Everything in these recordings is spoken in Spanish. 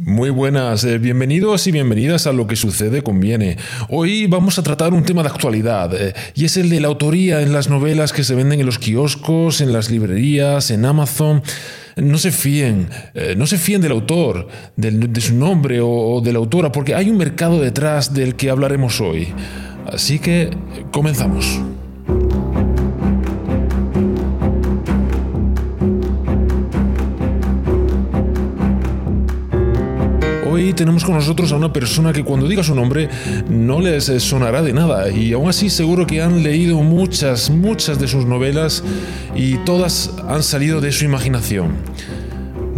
Muy buenas, eh, bienvenidos y bienvenidas a Lo que sucede conviene. Hoy vamos a tratar un tema de actualidad eh, y es el de la autoría en las novelas que se venden en los kioscos, en las librerías, en Amazon. No se fíen, eh, no se fíen del autor, de su nombre o de la autora, porque hay un mercado detrás del que hablaremos hoy. Así que comenzamos. Tenemos con nosotros a una persona que cuando diga su nombre no les eh, sonará de nada y aún así seguro que han leído muchas, muchas de sus novelas y todas han salido de su imaginación.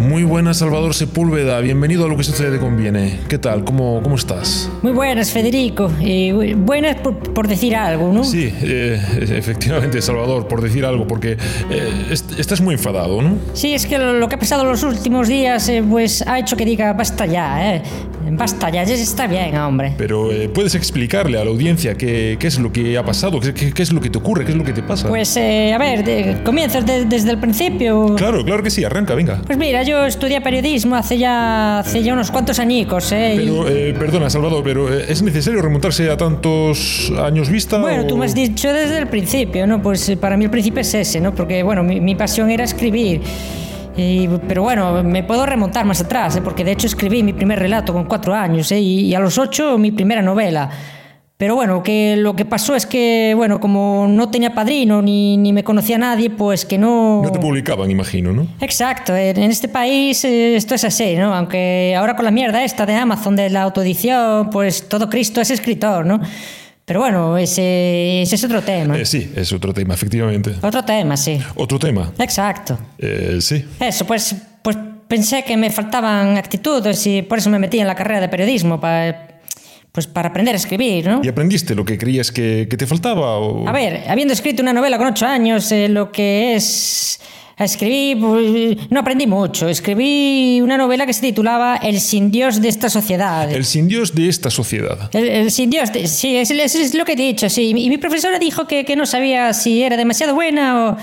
Muy buenas Salvador Sepúlveda, bienvenido a lo que sucede conviene. ¿Qué tal? ¿Cómo, cómo estás? Muy buenas, Federico. Eh, bu- buenas por, por decir algo, ¿no? Sí, eh, efectivamente Salvador, por decir algo, porque eh, est- estás muy enfadado, ¿no? Sí, es que lo, que ha pasado los últimos días, eh, pues ha hecho que diga basta ya, ¿eh? Basta ya, ya está bien, hombre. Pero eh, puedes explicarle a la audiencia qué, qué es lo que ha pasado, qué, qué- qué es lo que te ocurre, qué es lo que te pasa. Pues, eh, a ver, de- comienzas de- desde el principio. Claro, claro que sí, arranca, venga. Pues mira, yo estudié periodismo hace ya, hace ya unos cuantos añicos, ¿eh? Pero, eh, perdona, Salvador, pero eh, ¿es necesario remontarse a tantos años vista? Bueno, tú o- me has dicho desde el principio, ¿no? Pues eh, para mí el principio es ese, ¿no? Porque, bueno, mi, mi pasión era escribir. Y- pero bueno, me puedo remontar más atrás, ¿eh? porque de hecho escribí mi primer relato con cuatro años ¿eh? y, y a los ocho mi primera novela. Pero bueno, que lo que pasó es que, bueno, como no tenía padrino ni, ni me conocía nadie, pues que no... No te publicaban, imagino, ¿no? Exacto, en este país eh, esto es así, ¿no? Aunque ahora con la mierda esta de Amazon, de la autoedición, pues todo Cristo es escritor, ¿no? Pero bueno, ese, ese es otro tema. Eh, sí, es otro tema, efectivamente. Otro tema, sí. Otro tema. Exacto. Eh, sí. Eso, pues, pues pensé que me faltaban actitudes y por eso me metí en la carrera de periodismo, para, pues para aprender a escribir, ¿no? ¿Y aprendiste lo que creías que, que te faltaba? O... A ver, habiendo escrito una novela con ocho años, eh, lo que es escribir, pues, no aprendí mucho. Escribí una novela que se titulaba El sin Dios de esta sociedad. El sin Dios de esta sociedad. El, el sin Dios, de- sí, es, es- es lo que he dicho, sí. Y mi profesora dijo que, que no sabía si era demasiado buena o,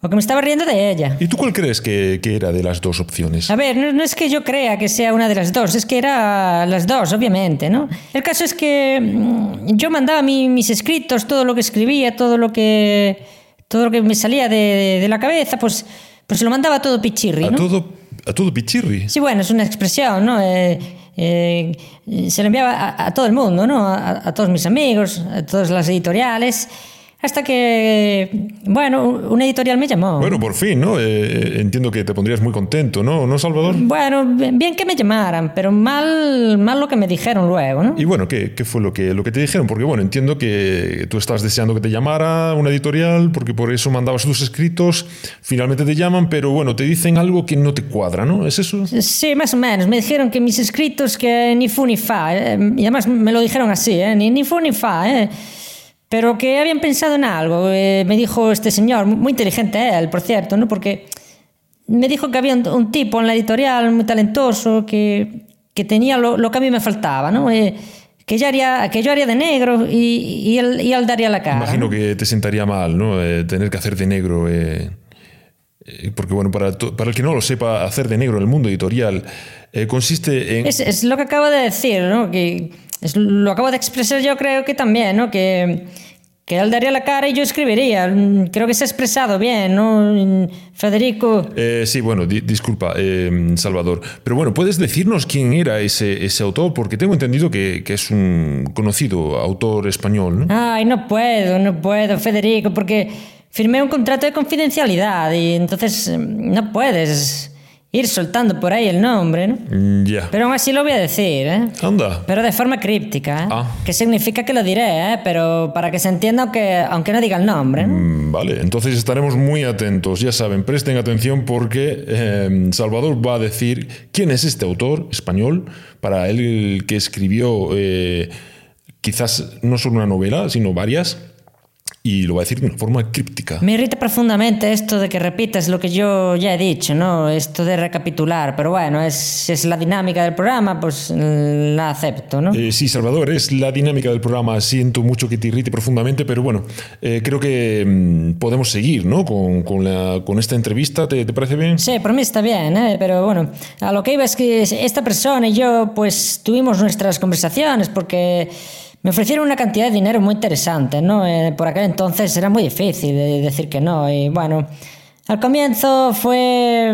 o que me estaba riendo de ella. ¿Y tú cuál crees que, que era de las dos opciones? A ver, no, no es que yo crea que sea una de las dos, es que era las dos, obviamente, ¿no? El caso es que mm, yo mandaba mi- mis escritos, todo lo que escribía, todo lo que todo lo que me salía de, de- de la cabeza, pues, pues se lo mandaba todo pichirri, A ¿no? todo, a todo pichirri. Sí, bueno, es una expresión, ¿no? Eh, eh, se lo enviaba a, a todo el mundo, ¿no? A, a todos mis amigos, a todas las editoriales, hasta que, bueno, una editorial me llamó. Bueno, por fin, ¿no? Eh, entiendo que te pondrías muy contento, ¿no? ¿No, Salvador? Bueno, bien que me llamaran, pero mal, mal lo que me dijeron luego, ¿no? Y bueno, ¿qué, qué fue lo que, lo que te dijeron? Porque bueno, entiendo que tú estabas deseando que te llamara una editorial, porque por eso mandabas tus escritos, finalmente te llaman, pero bueno, te dicen algo que no te cuadra, ¿no? ¿Es eso? Sí, más o menos. Me dijeron que mis escritos que ni fu ni fa, eh, y además me lo dijeron así, ¿eh? ni, ni fu ni fa, ¿eh? Pero que habían pensado en algo. eh, me dijo este señor, muy inteligente él, por cierto, ¿no? porque me dijo que había un, un tipo en la editorial muy talentoso que, que tenía lo, lo que a mí me faltaba, ¿no? Eh, que, yo haría, que yo haría de negro y, y, él, y él daría la cara. Imagino que te sentaría mal, ¿no? Eh, tener que hacer de negro. eh, eh, porque bueno, para, to- para el que no lo sepa, hacer de negro en el mundo editorial eh, consiste en... Es, es lo que acabo de decir, ¿no? Que es lo acabo de expresar yo creo que también, ¿no? Que, que él daría la cara y yo escribiría. Creo que se ha expresado bien, ¿no? Federico. Eh, sí, bueno, di- disculpa, eh, Salvador. Pero bueno, ¿puedes decirnos quién era ese, ese autor? Porque tengo entendido que, que es un conocido autor español, ¿no? Ay, no puedo, no puedo, Federico, porque firmé un contrato de confidencialidad y entonces mm, no puedes. Ir soltando por ahí el nombre, ¿no? Mm, Ya. Pero aún así lo voy a decir, ¿eh? Anda. Pero de forma críptica, ¿eh? Ah. Que significa que lo diré, ¿eh? Pero para que se entienda aunque, aunque no diga el nombre, ¿no? Mm, Vale, entonces estaremos muy atentos. Ya saben, presten atención porque eh, Salvador va a decir quién es este autor español, para él el que escribió eh, quizás no solo una novela, sino varias, y lo va a decir de una forma críptica. Me irrita profundamente esto de que repitas lo que yo ya he dicho, ¿no? Esto de recapitular, pero bueno, es, es la dinámica del programa, pues mm, la acepto, ¿no? Eh, sí, Salvador, es la dinámica del programa. Siento mucho que te irrite profundamente, pero bueno, eh, creo que mm, podemos seguir ¿no? con, con la- con esta entrevista. ¿Te, te parece bien? Sí, por mí está bien, ¿eh? pero bueno, a lo que iba es que esta persona y yo pues tuvimos nuestras conversaciones porque me ofrecieron una cantidad de dinero muy interesante, ¿no? Eh, por aquel entonces era muy difícil de decir que no y bueno, al comienzo fue...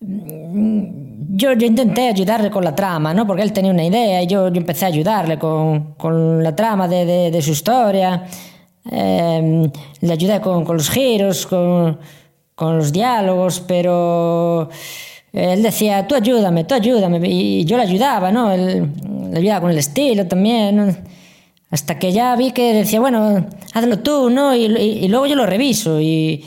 mm, Yo, yo intenté ayudarle con la trama, ¿no? Porque él tenía una idea y yo, yo empecé a ayudarle con, con la trama de, de- de su historia. Eh, le ayudé con, con los giros, con, con los diálogos, pero él decía, tú ayúdame, tú ayúdame. Y yo le ayudaba, ¿no? Él, le ayudaba con el estilo también. ¿no? Hasta que ya vi que decía, bueno, hazlo tú, ¿no? Y, y- y luego yo lo reviso. Y,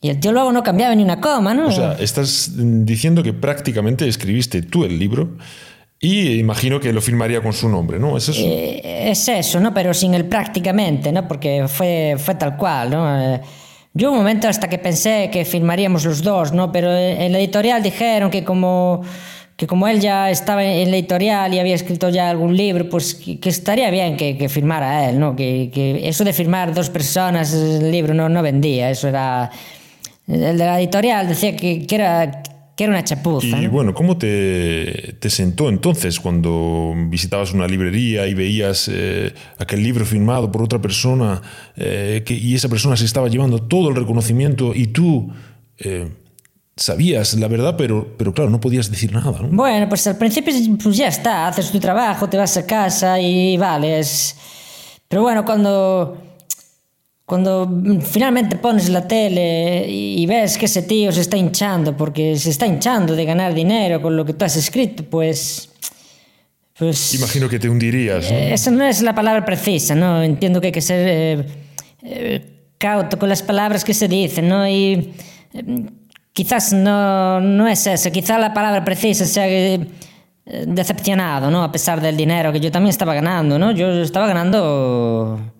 y el tío luego no cambiaba ni una coma, ¿no? O sea, estás diciendo que prácticamente escribiste tú el libro y imagino que lo firmaría con su nombre, ¿no? ¿Es eso? Eh, es eso, ¿no? Pero sin el prácticamente, ¿no? Porque fue, fue tal cual, ¿no? Eh, yo un momento hasta que pensé que firmaríamos los dos, ¿no? Pero en la editorial dijeron que como, que como él ya estaba en la editorial y había escrito ya algún libro, pues que, que estaría bien que, que firmara él, ¿no? Que, que eso de firmar dos personas el libro no, no vendía, eso era... El de la editorial decía que, era, que era una chapuza, Y ¿no? bueno, ¿cómo te, te sentó entonces cuando visitabas una librería y veías eh, aquel libro firmado por otra persona eh, que- y esa persona se estaba llevando todo el reconocimiento y tú eh, sabías la verdad, pero, pero claro, no podías decir nada, ¿no? Bueno, pues al principio pues ya está, haces tu trabajo, te vas a casa y vale, es... Pero bueno, cuando, cuando mm, finalmente pones la tele y ves que ese tío se está hinchando, porque se está hinchando de ganar dinero con lo que tú has escrito, pues... Pues... Imagino que te hundirías, ¿no? Esa no es la palabra precisa, ¿no? Entiendo que hay que ser eh, eh, cauto con las palabras que se dicen, ¿no? Y eh, quizás no, no es eso, quizás la palabra precisa sea eh, decepcionado, ¿no? A pesar del dinero que yo también estaba ganando, ¿no? Yo estaba ganando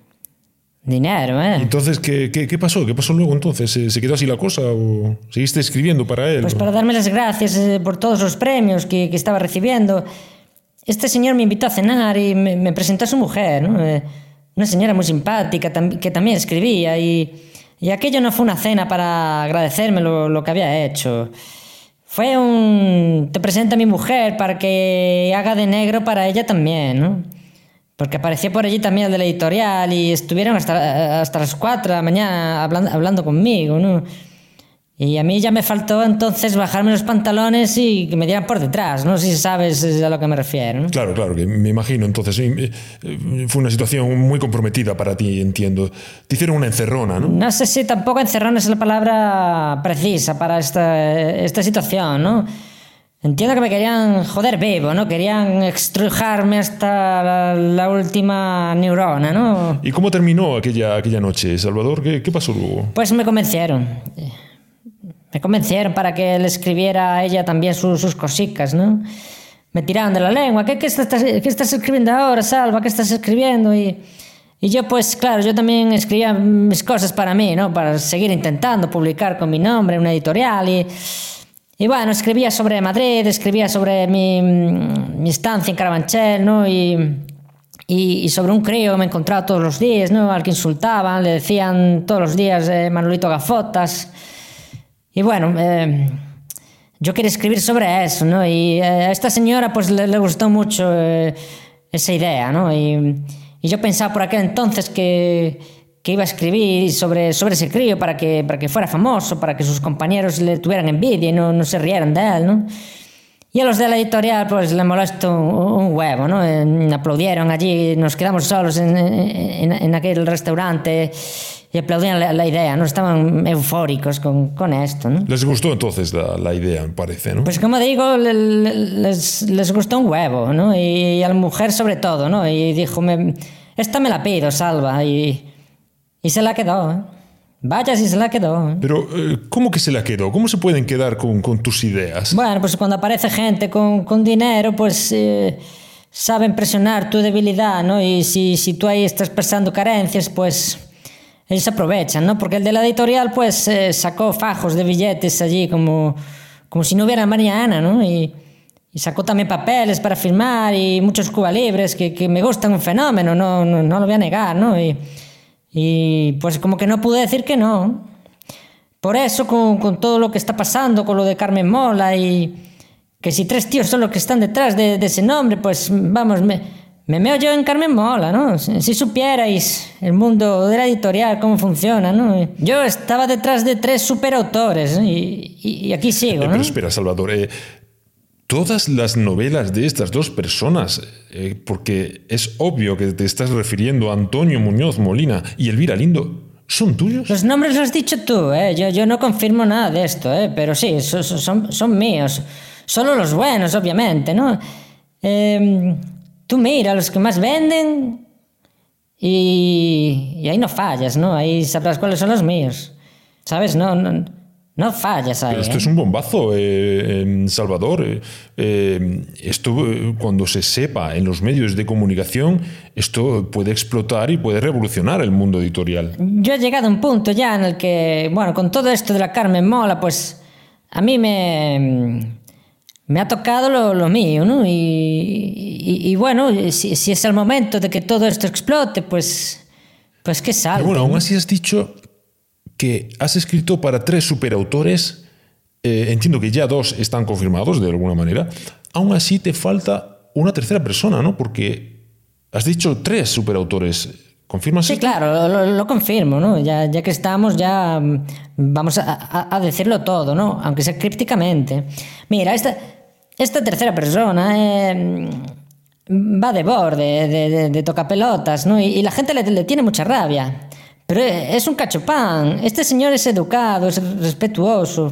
dinero, ¿eh? Entonces, ¿qué, qué, qué pasó? ¿Qué pasó luego entonces? ¿Se, se quedó así la cosa o seguiste escribiendo para él? Pues para darme las gracias eh, por todos los premios que, que estaba recibiendo. Este señor me invitó a cenar y me, me presentó a su mujer, ¿no? Eh, una señora muy simpática que también escribía y, y aquello no fue una cena para agradecerme lo, lo que había hecho. Fue un... Te presenta a mi mujer para que haga de negro para ella también, ¿no? Porque apareció por allí también el de la editorial y estuvieron hasta, hasta las 4 de la mañana hablando, hablando conmigo, ¿no? Y a mí ya me faltó entonces bajarme los pantalones y que me dieran por detrás, no sé si sabes a lo que me refiero. ¿no? Claro, claro, que me imagino. Entonces, eh, fue una situación muy comprometida para ti, entiendo. Te hicieron una encerrona, ¿no? No sé si tampoco encerrón es la palabra precisa para esta, esta situación, ¿no? Entiendo que me querían joder vivo, ¿no? Querían extrujarme hasta la, la última neurona, ¿no? ¿Y cómo terminó aquella, aquella noche, Salvador? ¿Qué, qué pasó luego? Pues me convencieron. Me convencieron para que le escribiera a ella también sus, sus cositas, ¿no? Me tiraron de la lengua. ¿Qué, qué, estás, qué estás escribiendo ahora, Salva? ¿Qué estás escribiendo? Y, y yo, pues, claro, yo también escribía mis cosas para mí, ¿no? Para seguir intentando publicar con mi nombre en una editorial y... Y bueno, escribía sobre Madrid, escribía sobre mi, mi estancia en Carabanchel, ¿no? Y, y, sobre un crío que me encontraba todos los días, ¿no? Al que insultaban, le decían todos los días eh, Manolito Gafotas. Y bueno, eh, yo quería escribir sobre eso, ¿no? Y eh, a esta señora pues le, le gustó mucho eh, esa idea, ¿no? Y, y yo pensaba por aquel entonces que, que iba a escribir sobre, sobre ese crío para que, para que fuera famoso, para que sus compañeros le tuvieran envidia y no, no se rieran de él, ¿no? Y a los de la editorial pues le molestó un, un huevo, ¿no? Eh, aplaudieron allí, nos quedamos solos en, en, en aquel restaurante y aplaudían la, la idea, ¿no? Estaban eufóricos con, con esto, ¿no? Les gustó entonces la, la idea, me parece, ¿no? Pues como digo, le- le- les, les gustó un huevo, ¿no? Y a la mujer sobre todo, ¿no? Y dijo, me, esta me la pido, Salva. Y, y se la quedó, ¿eh? Vaya si se la quedó. Pero, eh, ¿cómo que se la quedó? ¿Cómo se pueden quedar con, con tus ideas? Bueno, pues cuando aparece gente con, con dinero, pues eh, saben presionar tu debilidad, ¿no? Y si, si tú ahí estás expresando carencias, pues ellos aprovechan, ¿no? Porque el de la editorial, pues eh, sacó fajos de billetes allí como, como si no hubiera mañana, ¿no? Y, y sacó también papeles para firmar y muchos Cuba Libres que, que me gustan un fenómeno, no, no, no lo voy a negar, ¿no? Y, y pues como que no pude decir que no. Por eso, con, con todo lo que está pasando, con lo de Carmen Mola y que si tres tíos son los que están detrás de, de ese nombre, pues vamos, me, me meo yo en Carmen Mola, ¿no? Si, si supierais el mundo de la editorial, cómo funciona, ¿no? Yo estaba detrás de tres superautores ¿no? y, y, y aquí sigo, Eh, ¿no? pero espera, Salvador. eh, todas las novelas de estas dos personas, eh, porque es obvio que te estás refiriendo a Antonio Muñoz Molina y Elvira Lindo, ¿son tuyos? Los nombres los has dicho tú, ¿eh? Yo, yo no confirmo nada de esto, ¿eh? Pero sí, so- so- son, son míos. Solo los buenos, obviamente, ¿no? Eh, tú mira, los que más venden y, y ahí no fallas, ¿no? Ahí sabrás cuáles son los míos. ¿Sabes? No, no, no fallas ahí. Pero esto ¿eh? es un bombazo, eh, Salvador. eh, eh, esto, eh, cuando se sepa en los medios de comunicación, esto puede explotar y puede revolucionar el mundo editorial. Yo he llegado a un punto ya en el que, bueno, con todo esto de la Carmen Mola, pues a mí me, me ha tocado lo, lo mío, ¿no? Y, y- y bueno, si, si es el momento de que todo esto explote, pues, pues que salga. bueno, aún así has dicho que has escrito para tres superautores. eh, entiendo que ya dos están confirmados de alguna manera. Aún así te falta una tercera persona, ¿no? Porque has dicho tres superautores. ¿Confirmas Sí, esto? claro, lo, lo confirmo, ¿no? Ya, ya que estamos, ya mm, vamos a, a- a decirlo todo, ¿no? Aunque sea crípticamente. Mira, esta, esta tercera persona eh, va de borde, de, de, de tocapelotas, ¿no? Y, y la gente le, le tiene mucha rabia. Pero es un cachopán. Este señor es educado, es respetuoso.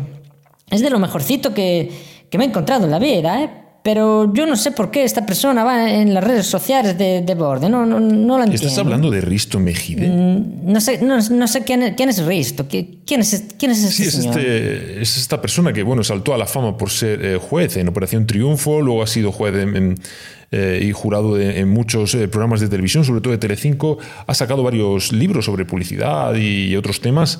Es de lo mejorcito que, que me he encontrado en la vida, ¿eh? Pero yo no sé por qué esta persona va en las redes sociales de, de borde. No, no, no lo entiendo. ¿Estás hablando de Risto Mejide? No sé, no, no sé quién, es- quién es Risto. ¿Qui- ¿Quién es, quién es este Sí, es, señor? este, es esta persona que bueno saltó a la fama por ser eh, juez en Operación Triunfo, luego ha sido juez en- en, eh, y jurado de- en muchos eh, programas de televisión, sobre todo de Telecinco. Ha sacado varios libros sobre publicidad y otros temas.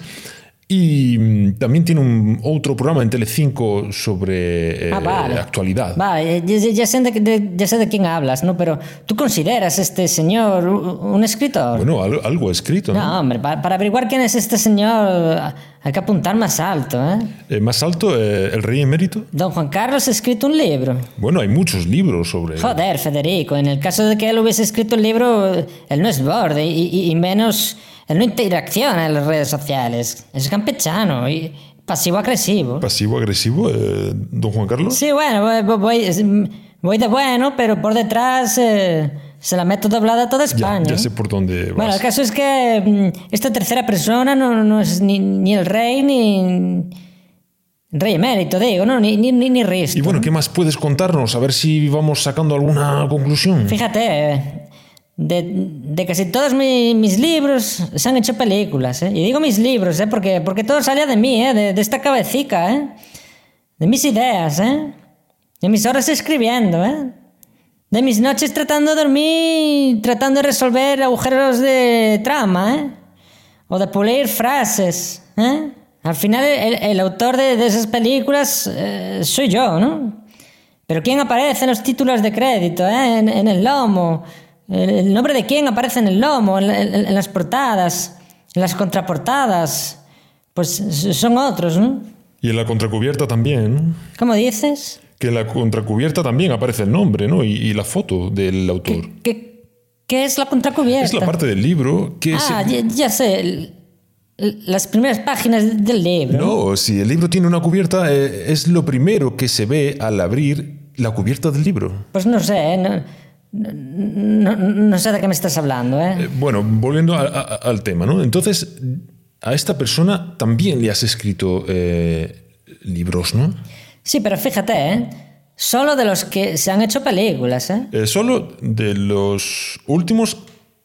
Y mm, también tiene un otro programa en Telecinco sobre eh, Ah, vale. actualidad. Vale, ya, ya- sé de, ya sé de quién hablas, ¿no? Pero ¿tú consideras este señor un un escritor? Bueno, al- algo ha escrito. ¿no? no, hombre, pa- para, averiguar quién es este señor hay que apuntar más alto, ¿eh? Eh, más alto, eh, el rey emérito. Don Juan Carlos ha escrito un libro. Bueno, hay muchos libros sobre. Joder, Federico, en el caso de que él hubiese escrito el libro, él no es borde y, y- y menos, él no interacciona en las redes sociales. Es campechano y pasivo-agresivo. Pasivo-agresivo, eh, don Juan Carlos. Sí, bueno, voy, voy- voy de bueno, pero por detrás eh, se la meto doblada a toda España. ya sé por dónde vas. Bueno, el caso es que mm, esta tercera persona no, no es ni, ni el rey ni... Rey emérito, digo, ¿no? Ni, ni, ni, ni. Y bueno, ¿qué más puedes contarnos? A ver si vamos sacando alguna conclusión. Fíjate, de, de casi todos mi- mis libros se han hecho películas, ¿eh? Y digo mis libros, ¿eh? Porque, porque todo salía de mí, ¿eh? De, esta cabecita, ¿eh? De mis ideas, ¿eh? De mis horas escribiendo, ¿eh? De mis noches tratando de dormir, tratando de resolver agujeros de trama, ¿eh? O de pulir frases, ¿eh? Al final el, el autor de, de esas películas eh, soy yo, ¿no? Pero ¿quién aparece en los títulos de crédito, eh? en el lomo? El, el nombre de quién aparece en el lomo, en, en- en las portadas, en las contraportadas. Pues son otros, ¿no? Y en la contracubierta también. ¿Cómo dices? Que en la contracubierta también aparece el nombre, ¿no? Y, y la foto del autor. ¿Qué, qué es la contracubierta? Es la parte del libro que Ah, se- ya, ya sé. el- las primeras páginas del libro. No, si el libro tiene una cubierta, eh, es lo primero que se ve al abrir la cubierta del libro. Pues no sé, no, No, no sé de qué me estás hablando, ¿eh? Eh, bueno, volviendo a- a- al tema, ¿no? Entonces, a esta persona también le has escrito eh, libros, ¿no? Sí, pero fíjate, ¿eh? Solo de los que se han hecho películas, ¿eh? Eh, solo de los últimos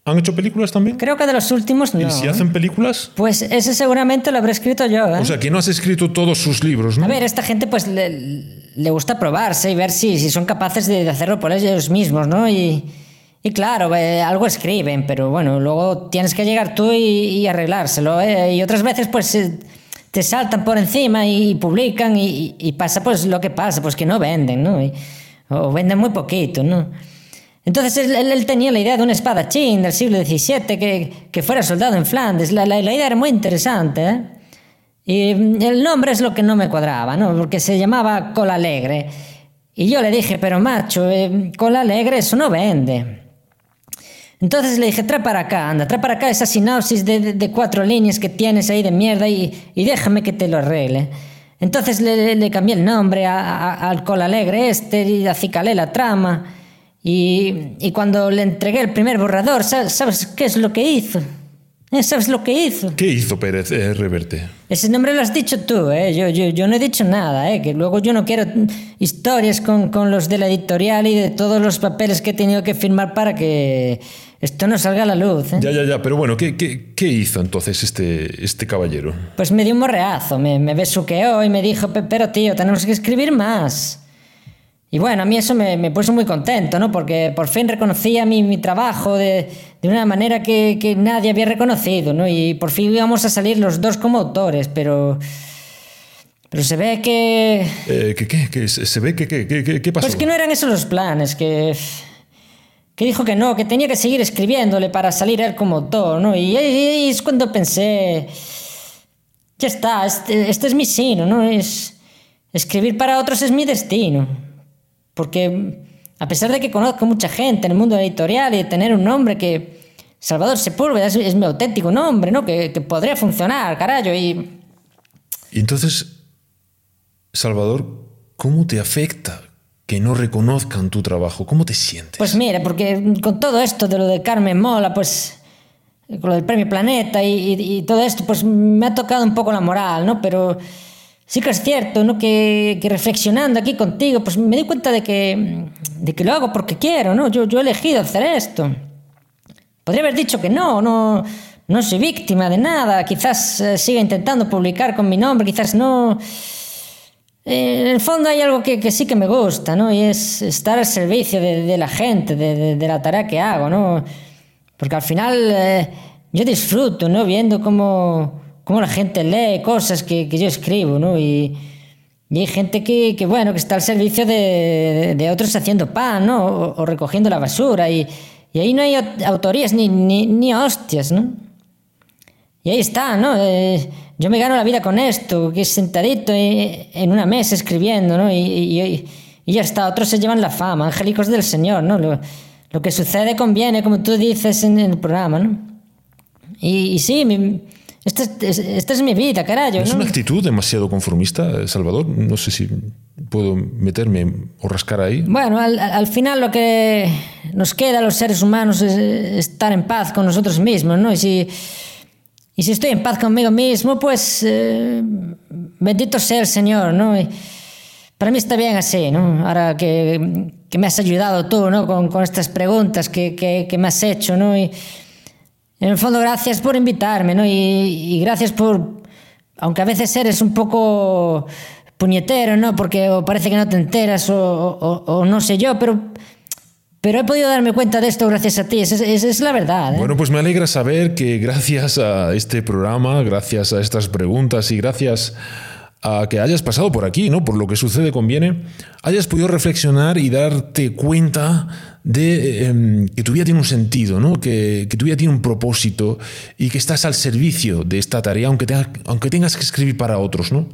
han hecho películas también. Creo que de los últimos no. ¿Y si hacen películas? Pues ese seguramente lo habré escrito yo, ¿eh? O sea, que no has escrito todos sus libros, ¿no? A ver, esta gente pues le, le gusta probarse y ver si, si son capaces de, hacerlo por ellos mismos, ¿no? Y, y claro, eh, algo escriben, pero bueno, luego tienes que llegar tú y, arreglárselo, ¿eh? Y otras veces pues eh, te saltan por encima y, publican y, pasa pues lo que pasa, pues que no venden, ¿no? O venden muy poquito, ¿no? Entonces él tenía la idea de un espadachín del siglo XVII que, que fuera soldado en Flandes. La, la- la idea era muy interesante, ¿eh? Y mm, el nombre es lo que no me cuadraba, ¿no? Porque se llamaba Cola Alegre. Y yo le dije, pero macho, eh, Cola Alegre eso no vende. Entonces le dije, trae para acá, anda, trae para acá esa sinopsis de, de- cuatro líneas que tienes ahí de mierda y, y déjame que te lo arregle. Entonces le, le- cambié el nombre a- a- al Cola Alegre este y acicalé la trama. Y, y cuando le entregué el primer borrador, ¿sabes, sabes qué es lo que hizo? ¿Eh? ¿Sabes lo que hizo? ¿Qué hizo Pérez eh, Reverte? Ese nombre lo has dicho tú, ¿eh? Yo, yo, yo no he dicho nada, ¿eh? Que luego yo no quiero historias con, con los de la editorial y de todos los papeles que he tenido que firmar para que esto no salga a la luz, ¿eh? Ya, ya, ya, pero bueno, ¿qué, qué, qué hizo entonces este, este caballero? Pues me dio un morreazo, me, me besuqueó y me dijo, "Pe- pero tío, tenemos que escribir más. Y bueno, a mí eso me, me puso muy contento, ¿no? Porque por fin reconocía mi, mi trabajo de, de una manera que, que nadie había reconocido, ¿no? Y por fin íbamos a salir los dos como autores, pero... Pero se ve que... Eh, ¿qué, qué, qué? ¿Se ve que qué, qué, qué, qué pasó? Pues que no eran esos los planes, que... Que dijo que no, que tenía que seguir escribiéndole para salir él como autor, ¿no? Y ahí es cuando pensé... Ya está, este, este es mi sino, ¿no? Es... Escribir para otros es mi destino. Porque a pesar de que conozco mucha gente en el mundo editorial y de tener un nombre que... Salvador Sepúlveda es, es mi auténtico nombre, ¿no? Que, que podría funcionar, carajo, y... Y entonces, Salvador, ¿cómo te afecta que no reconozcan tu trabajo? ¿Cómo te sientes? Pues mira, porque con todo esto de lo de Carmen Mola, pues con lo del premio Planeta y, y- y todo esto, pues me ha tocado un poco la moral, ¿no? Pero sí que es cierto, ¿no? Que, que reflexionando aquí contigo, pues me di cuenta de que, de que lo hago porque quiero, ¿no? Yo, yo he elegido hacer esto. Podría haber dicho que no, no, no soy víctima de nada, quizás eh, siga intentando publicar con mi nombre, quizás no. Eh, en el fondo hay algo que, que sí que me gusta, ¿no? Y es estar al servicio de, de la gente, de, de- de la tarea que hago, ¿no? Porque al final eh, yo disfruto, ¿no? Viendo cómo, cómo la gente lee cosas que, que yo escribo, ¿no? Y, y hay gente que, que, bueno, que está al servicio de, de- otros haciendo pan, ¿no? O, recogiendo la basura. Y, y ahí no hay aut- autorías ni, ni, ni hostias, ¿no? Y ahí está, ¿no? Eh, yo me gano la vida con esto, que sentadito en una mesa escribiendo, ¿no? Y, y- y ya está, otros se llevan la fama, angélicos del Señor, ¿no? Lo, lo que sucede conviene, como tú dices en el programa, ¿no? Y sí, mi- esta, es- esta es mi vida, carajo, ¿Es ¿no? una actitud demasiado conformista, Salvador? No sé si puedo meterme o rascar ahí. Bueno, al, al- al final lo que nos queda a los seres humanos es estar en paz con nosotros mismos, ¿no? Y si, y si estoy en paz conmigo mismo, pues eh, bendito sea el Señor, ¿no? Y para mí está bien así, ¿no? Ahora que, que me has ayudado tú, ¿no? Con, con estas preguntas que, que, que me has hecho, ¿no? Y en el fondo, gracias por invitarme, ¿no? Y, gracias por, aunque a veces eres un poco puñetero, ¿no? Porque parece que no te enteras o, no sé yo, pero, pero he podido darme cuenta de esto gracias a ti. Es, es la verdad. ¿eh? Bueno, pues me alegra saber que gracias a este programa, gracias a estas preguntas y gracias a que hayas pasado por aquí, ¿no? Por lo que sucede conviene, hayas podido reflexionar y darte cuenta de em, que tu vida tiene un sentido, ¿no? Que, que tu vida tiene un propósito y que estás al servicio de esta tarea, aunque, tenga- aunque tengas que escribir para otros, ¿no?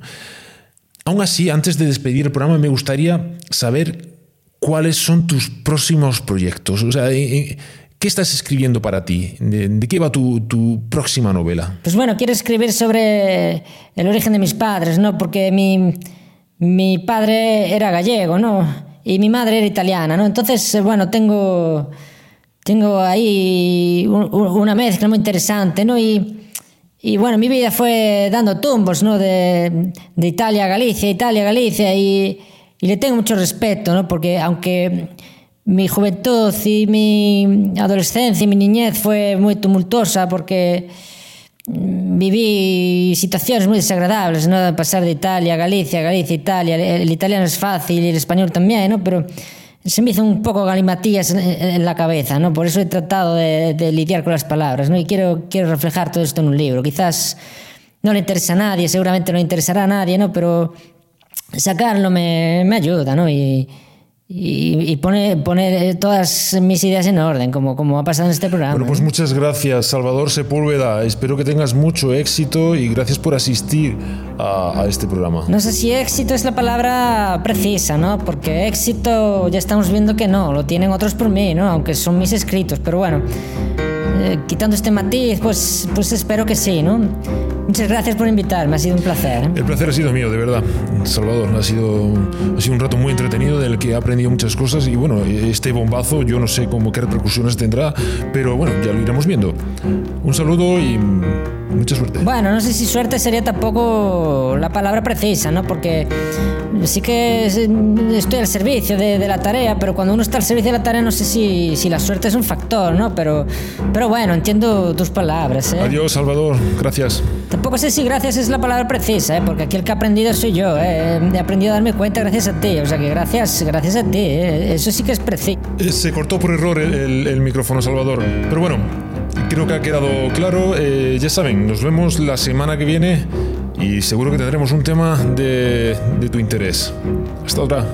Aún así, antes de despedir el programa, me gustaría saber cuáles son tus próximos proyectos. O sea, eh, eh, ¿qué estás escribiendo para ti? ¿De, de qué va tu, tu próxima novela? Pues bueno, quiero escribir sobre el origen de mis padres, ¿no? Porque mi, mi padre era gallego, ¿no? y mi madre era italiana, ¿no? Entonces, eh, bueno, tengo, tengo ahí una mezcla muy interesante, ¿no? Y, y bueno, mi vida fue dando tumbos, ¿no? De, de Italia a Galicia, Italia a Galicia, y, y, le tengo mucho respeto, ¿no? Porque aunque mi juventud y mi adolescencia y mi niñez fue muy tumultuosa, porque viví situaciones muy desagradables, ¿no? Pasar de Italia a Galicia, Galicia, Italia. El italiano es fácil y el español también, ¿no? Pero se me hizo un poco galimatías en la cabeza, ¿no? Por eso he tratado de, de, lidiar con las palabras, ¿no? Y quiero, quiero reflejar todo esto en un libro. Quizás no le interesa a nadie, seguramente no interesará a nadie, ¿no? Pero sacarlo me, me ayuda, ¿no? Y, y, poner, poner todas mis ideas en orden, como, como ha pasado en este programa. Bueno, pues muchas gracias, Salvador Sepúlveda. Espero que tengas mucho éxito y gracias por asistir a, a, este programa. No sé si éxito es la palabra precisa, ¿no? Porque éxito ya estamos viendo que no, lo tienen otros por mí, ¿no? Aunque son mis escritos, pero bueno, eh, quitando este matiz, pues, pues espero que sí, ¿no? Muchas gracias por invitarme, ha sido un placer. ¿eh? El placer ha sido mío, de verdad. Salvador, ha sido, ha sido un rato muy entretenido del que he aprendido muchas cosas y bueno, este bombazo yo no sé cómo qué repercusiones tendrá, pero bueno, ya lo iremos viendo. Un saludo y mucha suerte. Bueno, no sé si suerte sería tampoco la palabra precisa, ¿no? Porque sí que estoy al servicio de, de, la tarea, pero cuando uno está al servicio de la tarea no sé si, si la suerte es un factor, ¿no? Pero, pero bueno, entiendo tus palabras. ¿eh? Adiós, Salvador. Gracias. Tampoco sé si gracias es la palabra precisa, ¿eh? porque aquí el que ha aprendido soy yo. ¿eh? He aprendido a darme cuenta gracias a ti. O sea que gracias, gracias a ti. ¿eh? Eso sí que es preciso. Eh, se cortó por error el, el, el, micrófono, Salvador. Pero bueno, creo que ha quedado claro. Eh, ya saben, nos vemos la semana que viene y seguro que tendremos un tema de, de tu interés. Hasta otra.